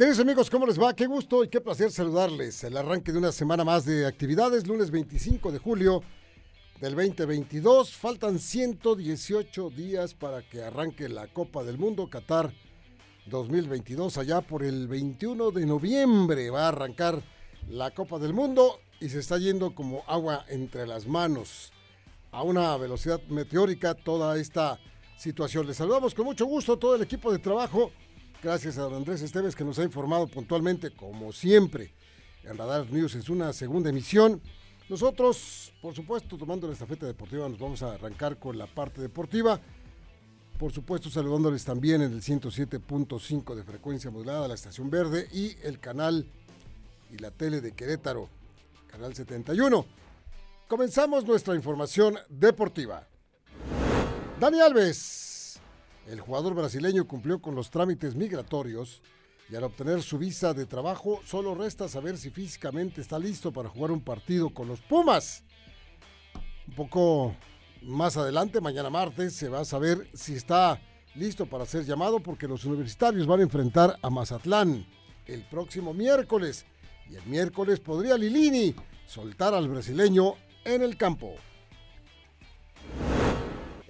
Queridos amigos, ¿cómo les va? Qué gusto y qué placer saludarles. El arranque de una semana más de actividades, lunes 25 de julio del 2022. Faltan 118 días para que arranque la Copa del Mundo Qatar 2022. Allá por el 21 de noviembre va a arrancar la Copa del Mundo y se está yendo como agua entre las manos a una velocidad meteórica toda esta situación. Les saludamos con mucho gusto a todo el equipo de trabajo Gracias a don Andrés Esteves que nos ha informado puntualmente, como siempre, en Radar News es una segunda emisión. Nosotros, por supuesto, tomando la estafeta deportiva, nos vamos a arrancar con la parte deportiva. Por supuesto, saludándoles también en el 107.5 de frecuencia modulada, la estación verde y el canal y la tele de Querétaro, canal 71. Comenzamos nuestra información deportiva. Dani Alves el jugador brasileño cumplió con los trámites migratorios y al obtener su visa de trabajo solo resta saber si físicamente está listo para jugar un partido con los Pumas. Un poco más adelante, mañana martes, se va a saber si está listo para ser llamado porque los universitarios van a enfrentar a Mazatlán el próximo miércoles y el miércoles podría Lilini soltar al brasileño en el campo.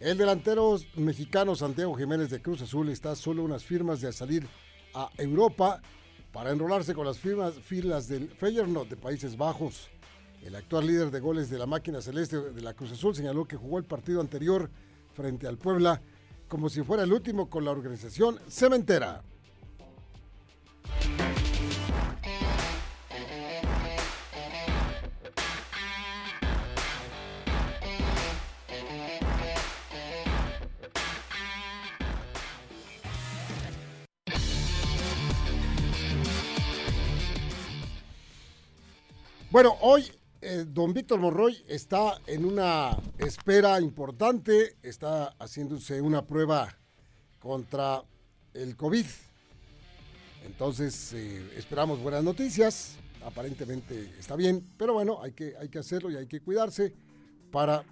El delantero mexicano Santiago Jiménez de Cruz Azul está solo unas firmas de salir a Europa para enrolarse con las firmas, filas del Feyenoord de Países Bajos. El actual líder de goles de la máquina celeste de la Cruz Azul señaló que jugó el partido anterior frente al Puebla como si fuera el último con la organización cementera. Bueno, hoy eh, don Víctor Monroy está en una espera importante, está haciéndose una prueba contra el COVID. Entonces, eh, esperamos buenas noticias. Aparentemente está bien, pero bueno, hay que, hay que hacerlo y hay que cuidarse para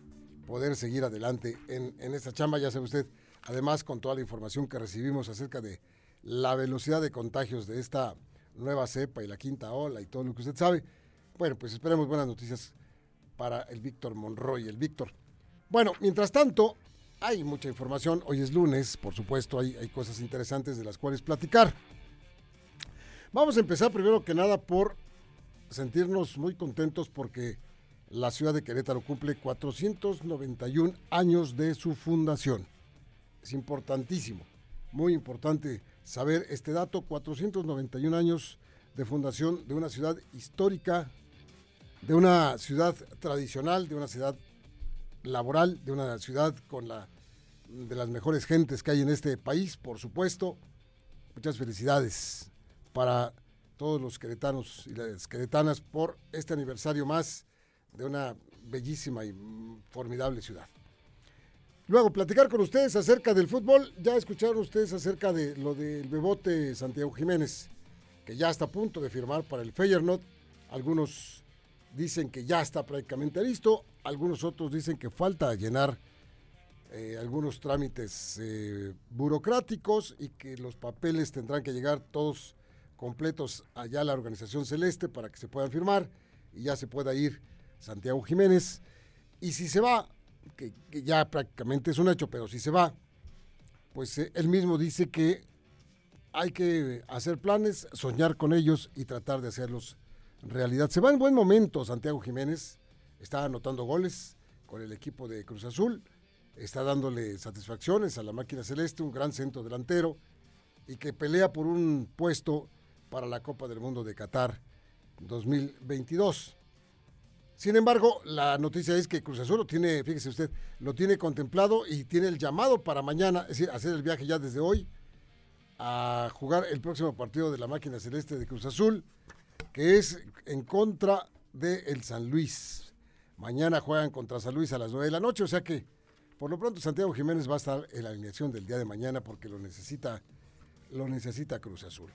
poder seguir adelante en, en esta chamba. Ya sabe usted, además, con toda la información que recibimos acerca de la velocidad de contagios de esta nueva cepa y la quinta ola y todo lo que usted sabe bueno, pues esperemos buenas noticias para el Víctor Monroy, el Víctor. Bueno, mientras tanto, hay mucha información. Hoy es lunes, por supuesto, hay, hay cosas interesantes de las cuales platicar. Vamos a empezar primero que nada por sentirnos muy contentos porque la ciudad de Querétaro cumple 491 años de su fundación. Es importantísimo, muy importante saber este dato, 491 años de fundación de una ciudad histórica de una ciudad tradicional, de una ciudad laboral, de una ciudad con la de las mejores gentes que hay en este país, por supuesto. Muchas felicidades para todos los queretanos y las queretanas por este aniversario más de una bellísima y formidable ciudad. Luego, platicar con ustedes acerca del fútbol. Ya escucharon ustedes acerca de lo del bebote Santiago Jiménez, que ya está a punto de firmar para el Feyenoord. Algunos dicen que ya está prácticamente listo, algunos otros dicen que falta llenar eh, algunos trámites eh, burocráticos y que los papeles tendrán que llegar todos completos allá a la organización celeste para que se puedan firmar y ya se pueda ir Santiago Jiménez. Y si se va, que, ya prácticamente es un hecho, pero si se va, pues eh, él mismo dice que hay que hacer planes, soñar con ellos y tratar de hacerlos realidad. Se va en buen momento Santiago Jiménez, está anotando goles con el equipo de Cruz Azul, está dándole satisfacciones a la máquina celeste, un gran centro delantero y que pelea por un puesto para la Copa del Mundo de Qatar 2022. Sin embargo, la noticia es que Cruz Azul lo tiene, fíjese usted, lo tiene contemplado y tiene el llamado para mañana, es decir, hacer el viaje ya desde hoy a jugar el próximo partido de la máquina celeste de Cruz Azul que es en contra de el San Luis. Mañana juegan contra San Luis a las 9 de la noche, o sea que por lo pronto Santiago Jiménez va a estar en la alineación del día de mañana porque lo necesita, lo necesita Cruz Azul.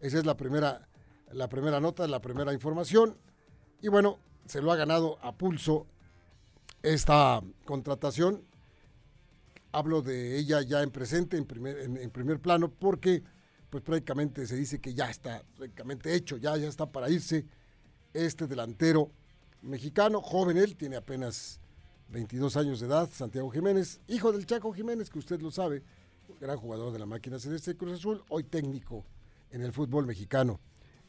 Esa es la primera, la primera nota, la primera información. Y bueno, se lo ha ganado a pulso esta contratación. Hablo de ella ya en presente, en primer, en primer plano, porque pues prácticamente se dice que ya está prácticamente hecho, ya, ya está para irse este delantero mexicano, joven él, tiene apenas 22 años de edad, Santiago Jiménez, hijo del Chaco Jiménez, que usted lo sabe, gran jugador de la máquina celeste de Cruz Azul, hoy técnico en el fútbol mexicano,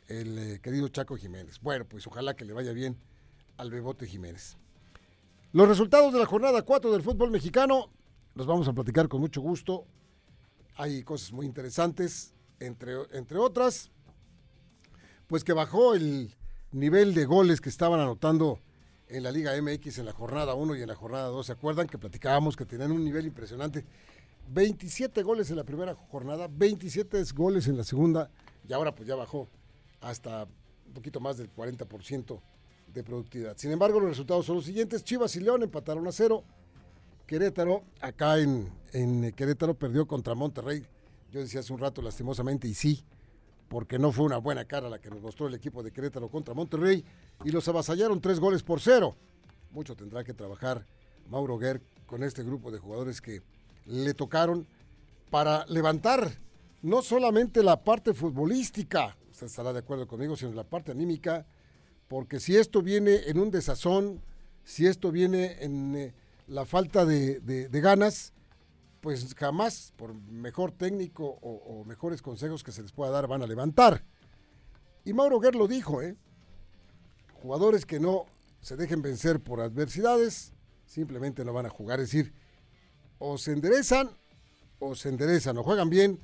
el eh, querido Chaco Jiménez. Bueno, pues ojalá que le vaya bien al Bebote Jiménez. Los resultados de la jornada 4 del fútbol mexicano los vamos a platicar con mucho gusto. Hay cosas muy interesantes, entre, entre otras, pues que bajó el nivel de goles que estaban anotando en la Liga MX en la jornada 1 y en la jornada 2. ¿Se acuerdan que platicábamos que tenían un nivel impresionante? 27 goles en la primera jornada, 27 goles en la segunda y ahora pues ya bajó hasta un poquito más del 40% de productividad. Sin embargo, los resultados son los siguientes. Chivas y León empataron a cero. Querétaro, acá en, en Querétaro, perdió contra Monterrey. Yo decía hace un rato, lastimosamente, y sí, porque no fue una buena cara la que nos mostró el equipo de Querétaro contra Monterrey y los avasallaron tres goles por cero. Mucho tendrá que trabajar Mauro Guerr con este grupo de jugadores que le tocaron para levantar no solamente la parte futbolística, usted estará de acuerdo conmigo, sino la parte anímica, porque si esto viene en un desazón, si esto viene en eh, la falta de, ganas, pues jamás, por mejor técnico o, mejores consejos que se les pueda dar, van a levantar. Y Mauro Guerr lo dijo, ¿eh? Jugadores que no se dejen vencer por adversidades, simplemente no van a jugar. Es decir, o se enderezan o se enderezan, o juegan bien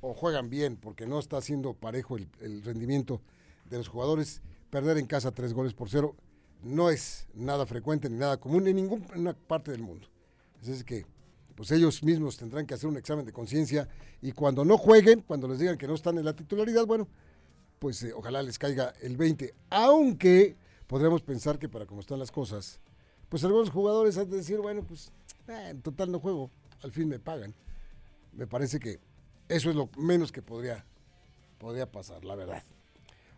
o juegan bien, porque no está siendo parejo el, rendimiento de los jugadores. Perder en casa tres goles por cero no es nada frecuente ni nada común en ninguna parte del mundo. Es que pues ellos mismos tendrán que hacer un examen de conciencia y cuando no jueguen, cuando les digan que no están en la titularidad, bueno, pues eh, ojalá les caiga el 20. Aunque podríamos pensar que para cómo están las cosas, pues algunos jugadores han de decir, bueno, pues eh, en total no juego, al fin me pagan. Me parece que eso es lo menos que podría, podría pasar, la verdad.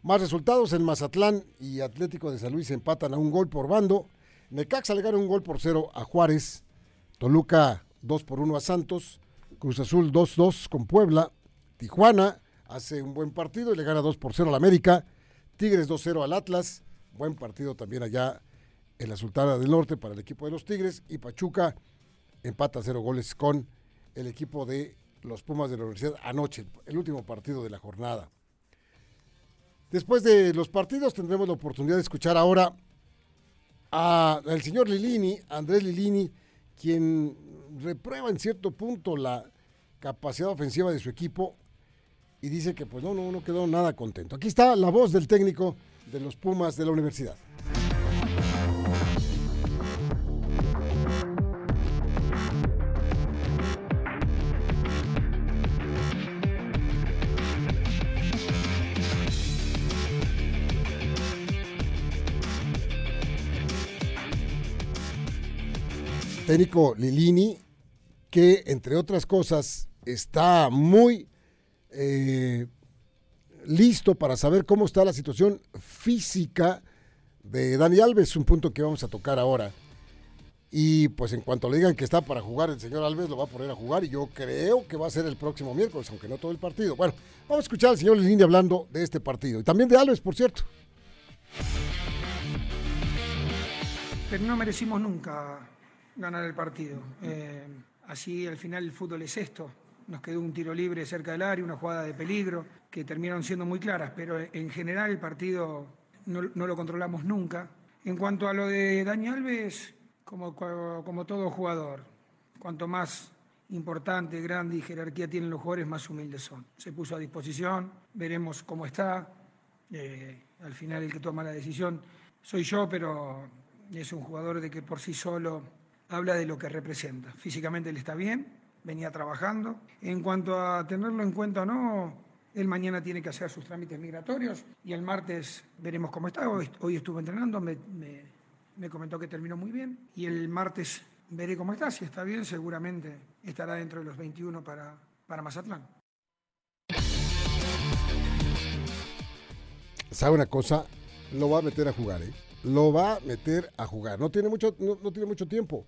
Más resultados en Mazatlán y Atlético de San Luis empatan a un gol por bando. Necaxa le gana un gol por cero a Juárez. Toluca 2 por 1 a Santos. Cruz Azul 2-2 con Puebla. Tijuana hace un buen partido y le gana 2 por 0 al América. Tigres 2-0 al Atlas. Buen partido también allá en la Sultana del Norte para el equipo de los Tigres. Y Pachuca empata 0 goles con el equipo de los Pumas de la Universidad anoche, el último partido de la jornada. Después de los partidos tendremos la oportunidad de escuchar ahora al señor Lilini, Andrés Lilini, quien reprueba en cierto punto la capacidad ofensiva de su equipo y dice que pues no, no, no quedó nada contento. Aquí está la voz del técnico de los Pumas de la universidad. Técnico Lilini, que entre otras cosas está muy eh, listo para saber cómo está la situación física de Dani Alves, un punto que vamos a tocar ahora. Y pues en cuanto le digan que está para jugar, el señor Alves lo va a poner a jugar y yo creo que va a ser el próximo miércoles, aunque no todo el partido. Bueno, vamos a escuchar al señor Lilini hablando de este partido y también de Alves, por cierto. Pero no merecimos nunca ganar el partido. Eh, así al final el fútbol es esto. Nos quedó un tiro libre cerca del área, una jugada de peligro, que terminaron siendo muy claras, pero en general el partido no, lo controlamos nunca. En cuanto a lo de Dani Alves, como, como todo jugador, cuanto más importante, grande y jerarquía tienen los jugadores, más humildes son. Se puso a disposición, veremos cómo está. Eh, al final el que toma la decisión soy yo, pero es un jugador de que por sí solo habla de lo que representa. Físicamente él está bien, venía trabajando. En cuanto a tenerlo en cuenta o no, él mañana tiene que hacer sus trámites migratorios y el martes veremos cómo está. Hoy, estuvo entrenando, me, comentó que terminó muy bien y el martes veré cómo está. Si está bien, seguramente estará dentro de los 21 para, para Mazatlán. ¿Sabe una cosa? Lo va a meter a jugar, ¿eh? Lo va a meter a jugar. No tiene mucho, no tiene mucho tiempo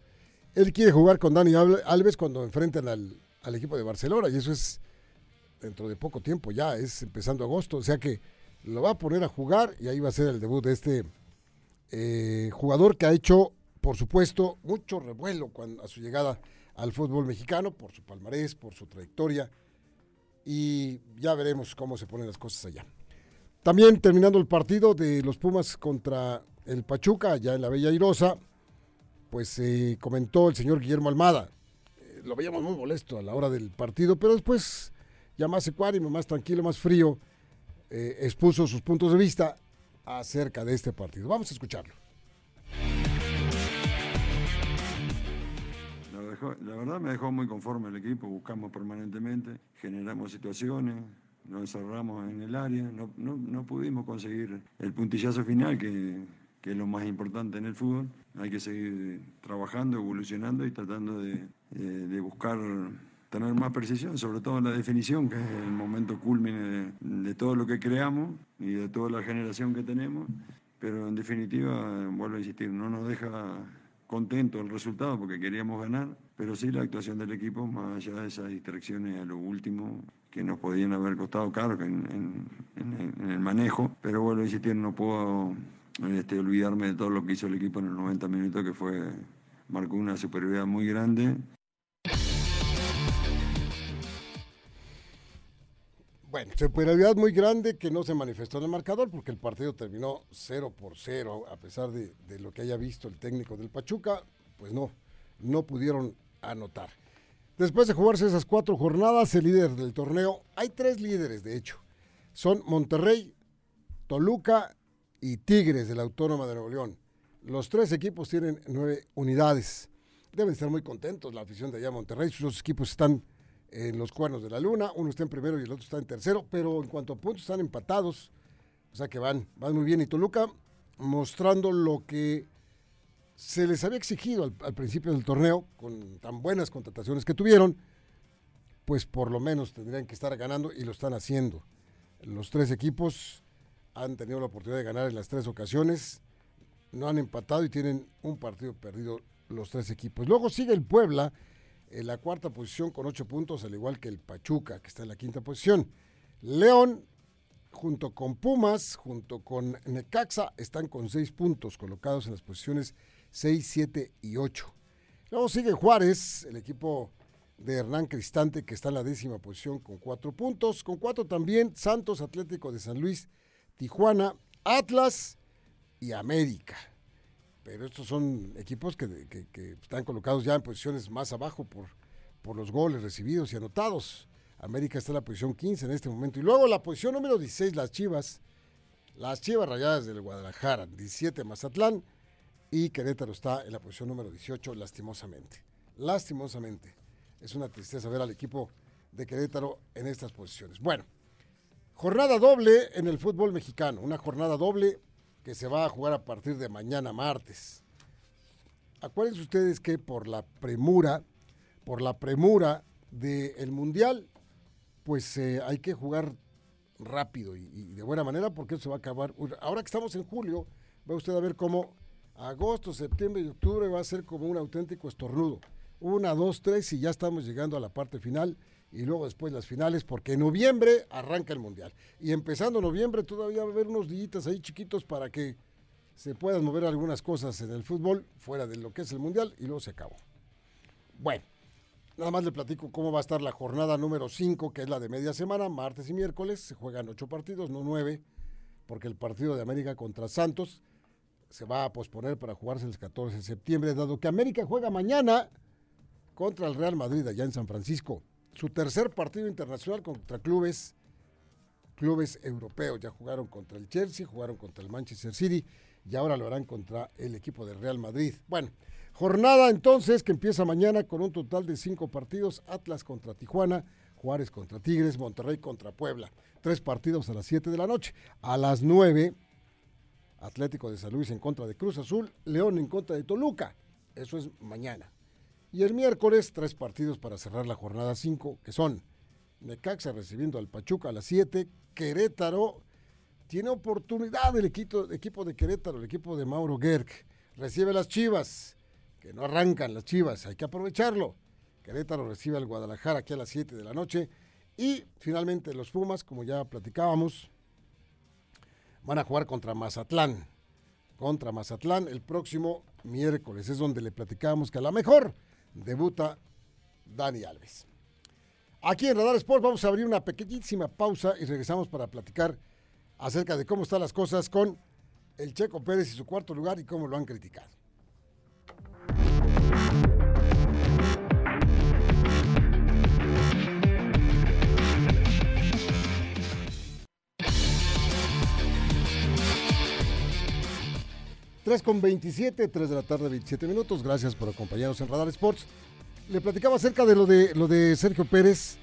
él quiere jugar con Dani Alves cuando enfrentan al, equipo de Barcelona y eso es dentro de poco tiempo ya, es empezando agosto, o sea que lo va a poner a jugar y ahí va a ser el debut de este eh, jugador que ha hecho, por supuesto, mucho revuelo a su llegada al fútbol mexicano, por su palmarés, por su trayectoria, y ya veremos cómo se ponen las cosas allá. También terminando el partido de los Pumas contra el Pachuca, ya en la Bella Irosa, pues comentó el señor Guillermo Almada. Eh, lo veíamos muy molesto a la hora del partido, pero después, ya más ecuánime, más tranquilo, más frío, eh, expuso sus puntos de vista acerca de este partido. Vamos a escucharlo. La, verdad me dejó muy conforme el equipo, buscamos permanentemente, generamos situaciones, nos encerramos en el área, no, no, no pudimos conseguir el puntillazo final que, que, es lo más importante en el fútbol. Hay que seguir trabajando, evolucionando y tratando de, de, de buscar tener más precisión, sobre todo en la definición, que es el momento culmine de, todo lo que creamos y de toda la generación que tenemos. Pero en definitiva, vuelvo a insistir, no nos deja contento el resultado porque queríamos ganar, pero sí la actuación del equipo, más allá de esas distracciones a lo último que nos podían haber costado caro en, en, el manejo, pero vuelvo a insistir, no puedo este, olvidarme de todo lo que hizo el equipo en los 90 minutos, que fue marcó una superioridad muy grande Bueno, superioridad muy grande que no se manifestó en el marcador porque el partido terminó 0 por 0, a pesar de, de, lo que haya visto el técnico del Pachuca, pues no, no pudieron anotar. Después de jugarse esas cuatro jornadas, el líder del torneo, hay tres líderes de hecho, son Monterrey, Toluca y Tigres de la Autónoma de Nuevo León. Los tres equipos tienen nueve unidades. Deben estar muy contentos la afición de allá Monterrey, sus dos equipos están en los cuernos de la luna, uno está en primero y el otro está en tercero, pero en cuanto a puntos están empatados, o sea que van, van muy bien. Y Toluca mostrando lo que se les había exigido al, al, principio del torneo, con tan buenas contrataciones que tuvieron, pues por lo menos tendrían que estar ganando y lo están haciendo. Los tres equipos han tenido la oportunidad de ganar en las tres ocasiones, no han empatado y tienen un partido perdido los tres equipos. Luego sigue el Puebla, en la cuarta posición con ocho puntos, al igual que el Pachuca, que está en la quinta posición. León, junto con Pumas, junto con Necaxa, están con seis puntos, colocados en las posiciones 6, 7 y 8. Luego sigue Juárez, el equipo de Hernán Cristante, que está en la décima posición con cuatro puntos. Con cuatro también Santos Atlético de San Luis, Tijuana, Atlas y América pero estos son equipos que, están colocados ya en posiciones más abajo por, por los goles recibidos y anotados. América está en la posición 15 en este momento. Y luego la posición número 16, las Chivas. Las Chivas Rayadas del Guadalajara, 17 Mazatlán. Y Querétaro está en la posición número 18, lastimosamente. Lastimosamente. Es una tristeza ver al equipo de Querétaro en estas posiciones. Bueno, jornada doble en el fútbol mexicano. Una jornada doble que se va a jugar a partir de mañana martes. Acuérdense ustedes que por la premura, por la premura del Mundial, pues eh, hay que jugar rápido y, de buena manera porque eso se va a acabar. Ahora que estamos en julio, va usted a ver cómo agosto, septiembre y octubre va a ser como un auténtico estornudo. Una, dos, tres y ya estamos llegando a la parte final y luego después las finales, porque en noviembre arranca el Mundial. Y empezando noviembre todavía va a haber unos días ahí chiquitos para que se puedan mover algunas cosas en el fútbol fuera de lo que es el Mundial y luego se acabó. Bueno, nada más le platico cómo va a estar la jornada número 5, que es la de media semana, martes y miércoles. Se juegan ocho partidos, no nueve, porque el partido de América contra Santos se va a posponer para jugarse el 14 de septiembre, dado que América juega mañana contra el Real Madrid allá en San Francisco su tercer partido internacional contra clubes clubes europeos. Ya jugaron contra el Chelsea, jugaron contra el Manchester City y ahora lo harán contra el equipo de Real Madrid. Bueno, jornada entonces que empieza mañana con un total de cinco partidos: Atlas contra Tijuana, Juárez contra Tigres, Monterrey contra Puebla. Tres partidos a las 7 de la noche. A las 9, Atlético de San Luis en contra de Cruz Azul, León en contra de Toluca. Eso es mañana. Y el miércoles, tres partidos para cerrar la jornada 5, que son Necaxa recibiendo al Pachuca a las 7, Querétaro tiene oportunidad el equipo, equipo de Querétaro, el equipo de Mauro Gerg, recibe las Chivas, que no arrancan las Chivas, hay que aprovecharlo. Querétaro recibe al Guadalajara aquí a las 7 de la noche Y finalmente los Pumas, como ya platicábamos, van a jugar contra Mazatlán. Contra Mazatlán el próximo miércoles. Es donde le platicábamos que a lo mejor debuta Dani Alves. Aquí en Radar Sport vamos a abrir una pequeñísima pausa y regresamos para platicar acerca de cómo están las cosas con el Checo Pérez y su cuarto lugar y cómo lo han criticado. 3 con 27, 3 de la tarde, 27 minutos. Gracias por acompañarnos en Radar Sports. Le platicaba acerca de lo de, lo de Sergio Pérez.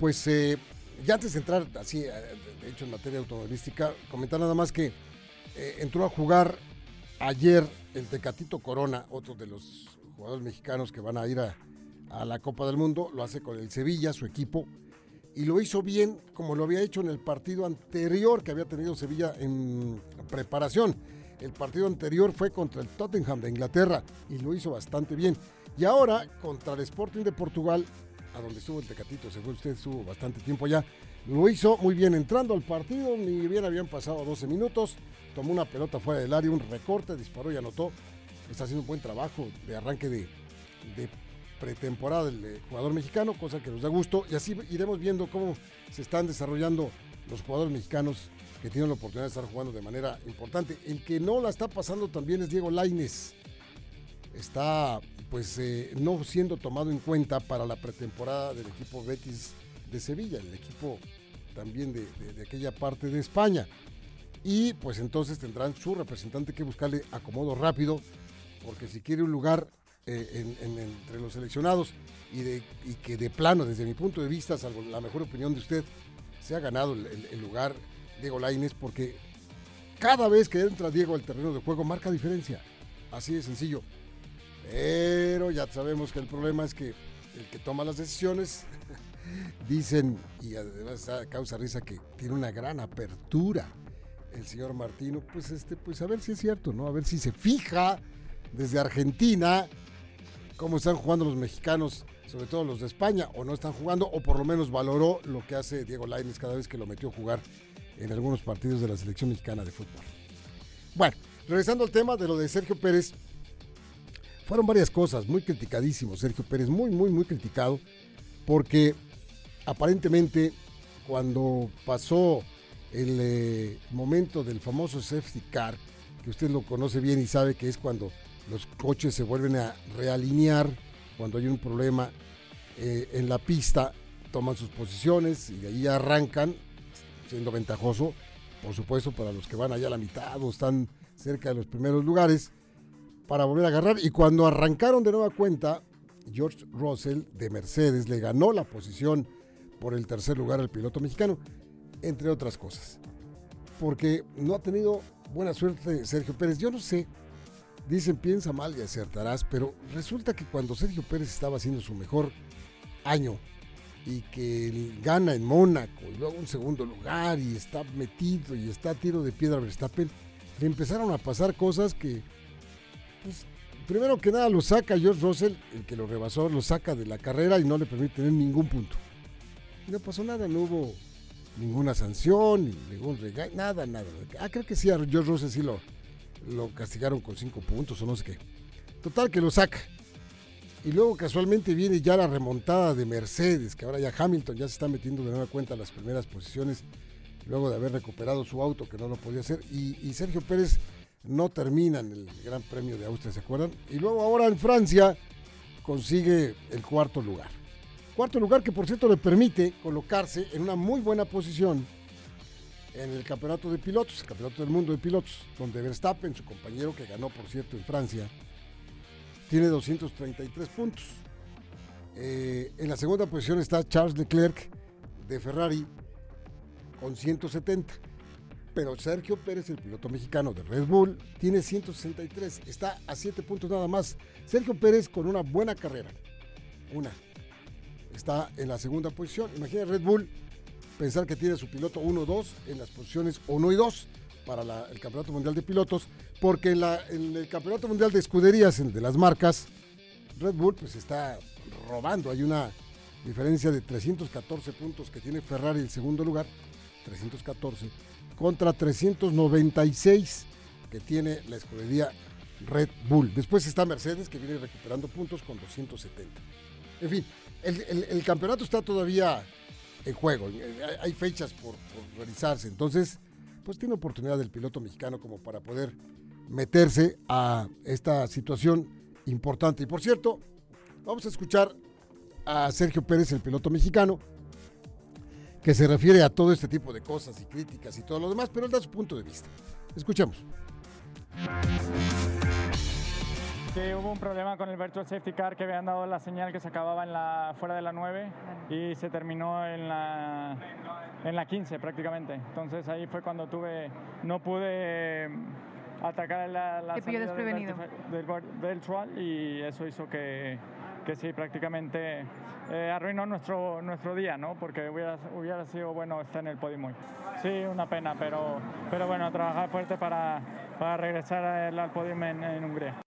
Pues eh, ya antes de entrar así, eh, de hecho en materia automovilística, comentar nada más que eh, entró a jugar ayer el Tecatito Corona, otro de los jugadores mexicanos que van a ir a, a la Copa del Mundo. Lo hace con el Sevilla, su equipo y lo hizo bien como lo había hecho en el partido anterior que había tenido Sevilla en preparación. El partido anterior fue contra el Tottenham de Inglaterra y lo hizo bastante bien. Y ahora contra el Sporting de Portugal, a donde estuvo el Tecatito, se fue usted, estuvo bastante tiempo ya, lo hizo muy bien entrando al partido, ni bien habían pasado 12 minutos, tomó una pelota fuera del área, un recorte, disparó y anotó. Está haciendo un buen trabajo de arranque de, pretemporada del jugador mexicano, cosa que nos da gusto. Y así iremos viendo cómo se están desarrollando los jugadores mexicanos que tiene la oportunidad de estar jugando de manera importante. El que no la está pasando también es Diego Laines. Está pues eh, no siendo tomado en cuenta para la pretemporada del equipo Betis de Sevilla, el equipo también de, aquella parte de España. Y pues entonces tendrán su representante que buscarle acomodo rápido, porque si quiere un lugar eh, entre los seleccionados y, que de plano, desde mi punto de vista, salvo la mejor opinión de usted, se ha ganado el lugar Diego Laines porque cada vez que entra Diego al terreno de juego marca diferencia. Así de sencillo. Pero ya sabemos que el problema es que el que toma las decisiones dicen, y además causa risa, que tiene una gran apertura el señor Martino. Pues este, pues a ver si es cierto, ¿no? A ver si se fija desde Argentina cómo están jugando los mexicanos, sobre todo los de España, o no están jugando, o por lo menos valoró lo que hace Diego Laines cada vez que lo metió a jugar en algunos partidos de la selección mexicana de fútbol. Bueno, regresando al tema de lo de Sergio Pérez, fueron varias cosas, muy criticadísimo Sergio Pérez, muy, muy, muy criticado, porque aparentemente cuando pasó el eh, momento del famoso safety car, que usted lo conoce bien y sabe que es cuando los coches se vuelven a realinear, cuando hay un problema eh, en la pista, toman sus posiciones y de ahí arrancan siendo ventajoso, por supuesto, para los que van allá a la mitad o están cerca de los primeros lugares, para volver a agarrar. Y cuando arrancaron de nueva cuenta, George Russell de Mercedes le ganó la posición por el tercer lugar al piloto mexicano, entre otras cosas. Porque no ha tenido buena suerte Sergio Pérez. Yo no sé, dicen piensa mal y acertarás, pero resulta que cuando Sergio Pérez estaba haciendo su mejor año y que gana en Mónaco y luego un segundo lugar y está metido y está a tiro de piedra Verstappen, le empezaron a pasar cosas que, pues, primero que nada lo saca George Russell, el que lo rebasó, lo saca de la carrera y no le permite tener ningún punto. no pasó nada, no hubo ninguna sanción, ningún regaño, nada, nada. Ah, creo que sí, a George Russell sí lo, lo castigaron con cinco puntos o no sé qué. Total que lo saca. Y luego casualmente viene ya la remontada de Mercedes, que ahora ya Hamilton ya se está metiendo de nueva cuenta a las primeras posiciones, luego de haber recuperado su auto que no lo podía hacer. Y, Sergio Pérez no termina en el Gran Premio de Austria, ¿se acuerdan? Y luego ahora en Francia consigue el cuarto lugar. Cuarto lugar que por cierto le permite colocarse en una muy buena posición en el campeonato de pilotos, el campeonato del mundo de pilotos, donde Verstappen, su compañero que ganó por cierto en Francia, tiene 233 puntos. Eh, en la segunda posición está Charles Leclerc de Ferrari con 170. Pero Sergio Pérez, el piloto mexicano de Red Bull, tiene 163. Está a 7 puntos nada más. Sergio Pérez con una buena carrera. Una. Está en la segunda posición. Imagina Red Bull pensar que tiene su piloto 1-2 en las posiciones 1 y 2 para el Campeonato Mundial de Pilotos, porque en, el Campeonato Mundial de Escuderías, el de las marcas, Red Bull pues está robando. Hay una Diferencia de 314 puntos que tiene Ferrari en segundo lugar, 314, contra 396 que tiene la escudería Red Bull. Después está Mercedes que viene recuperando puntos con 270. En fin, el, campeonato está todavía en juego. Hay fechas por, realizarse. Entonces, pues tiene oportunidad el piloto mexicano como para poder meterse a esta situación importante. Y por cierto, vamos a escuchar a Sergio Pérez, el piloto mexicano, que se refiere a todo este tipo de cosas y críticas y todo lo demás, pero él da su punto de vista. Escuchemos. Sí, hubo un problema con el Virtual Safety Car que habían dado la señal que se acababa en la, fuera de la 9 y se terminó en la, en la 15 prácticamente. Entonces ahí fue cuando tuve, no pude atacar la, la salida del, del virtual y eso hizo que, que sí, prácticamente eh, arruinó nuestro, nuestro día, ¿no? Porque hubiera, hubiera sido bueno estar en el podio muy. Sí, una pena, pero, pero bueno, trabajar fuerte para, para regresar al podio en, en Hungría.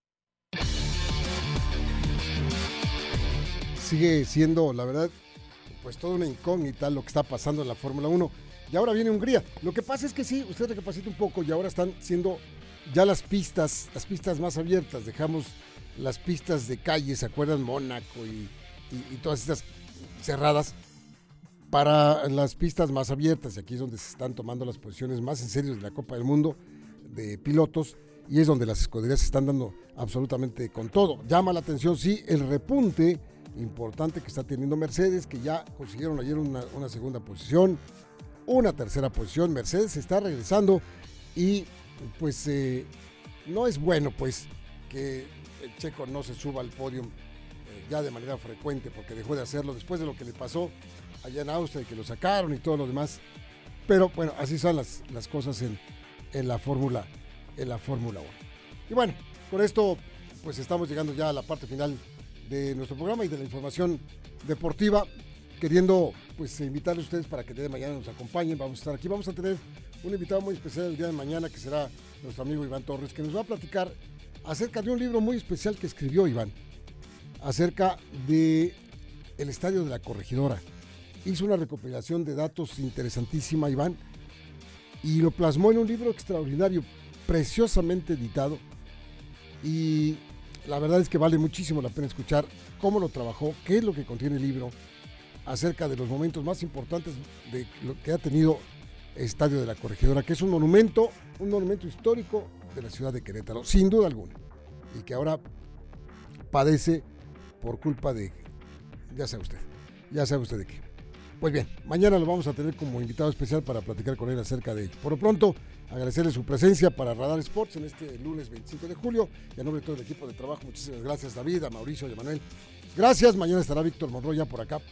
Sigue siendo, la verdad, pues toda una incógnita lo que está pasando en la Fórmula 1. Y ahora viene Hungría. Lo que pasa es que sí, usted recapacita un poco y ahora están siendo ya las pistas, las pistas más abiertas. Dejamos las pistas de calle, ¿se acuerdan? Mónaco y, todas estas cerradas para las pistas más abiertas. Y aquí es donde se están tomando las posiciones más en serio de la Copa del Mundo de pilotos y es donde las escuderías se están dando absolutamente con todo. Llama la atención, sí, el repunte importante que está teniendo Mercedes, que ya consiguieron ayer una, segunda posición, una tercera posición. Mercedes está regresando y pues eh, no es bueno pues que el checo no se suba al podio eh, ya de manera frecuente porque dejó de hacerlo después de lo que le pasó allá en Austria y que lo sacaron y todo lo demás. Pero bueno, así son las, las cosas en, en la Fórmula en la Fórmula 1. Y bueno, con esto pues estamos llegando ya a la parte final de nuestro programa y de la información deportiva, queriendo pues invitarles a ustedes para que el día de mañana nos acompañen. Vamos a estar aquí, vamos a tener un invitado muy especial el día de mañana que será nuestro amigo Iván Torres, que nos va a platicar acerca de un libro muy especial que escribió Iván, acerca de el estadio de la corregidora. Hizo una recopilación de datos interesantísima, Iván, y lo plasmó en un libro extraordinario, preciosamente editado. Y la verdad es que vale muchísimo la pena escuchar cómo lo trabajó, qué es lo que contiene el libro, acerca de los momentos más importantes de lo que ha tenido Estadio de la Corregidora, que es un monumento, un monumento histórico de la ciudad de Querétaro, sin duda alguna, y que ahora padece por culpa de, ya sabe usted, ya sabe usted de qué. Pues bien, mañana lo vamos a tener como invitado especial para platicar con él acerca de ello. Por lo pronto, agradecerle su presencia para Radar Sports en este lunes 25 de julio. Y a nombre de todo el equipo de trabajo, muchísimas gracias David, a Mauricio y a Manuel. Gracias, mañana estará Víctor Monroy ya por acá.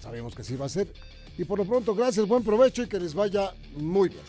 Sabemos que sí va a ser. Y por lo pronto, gracias, buen provecho y que les vaya muy bien.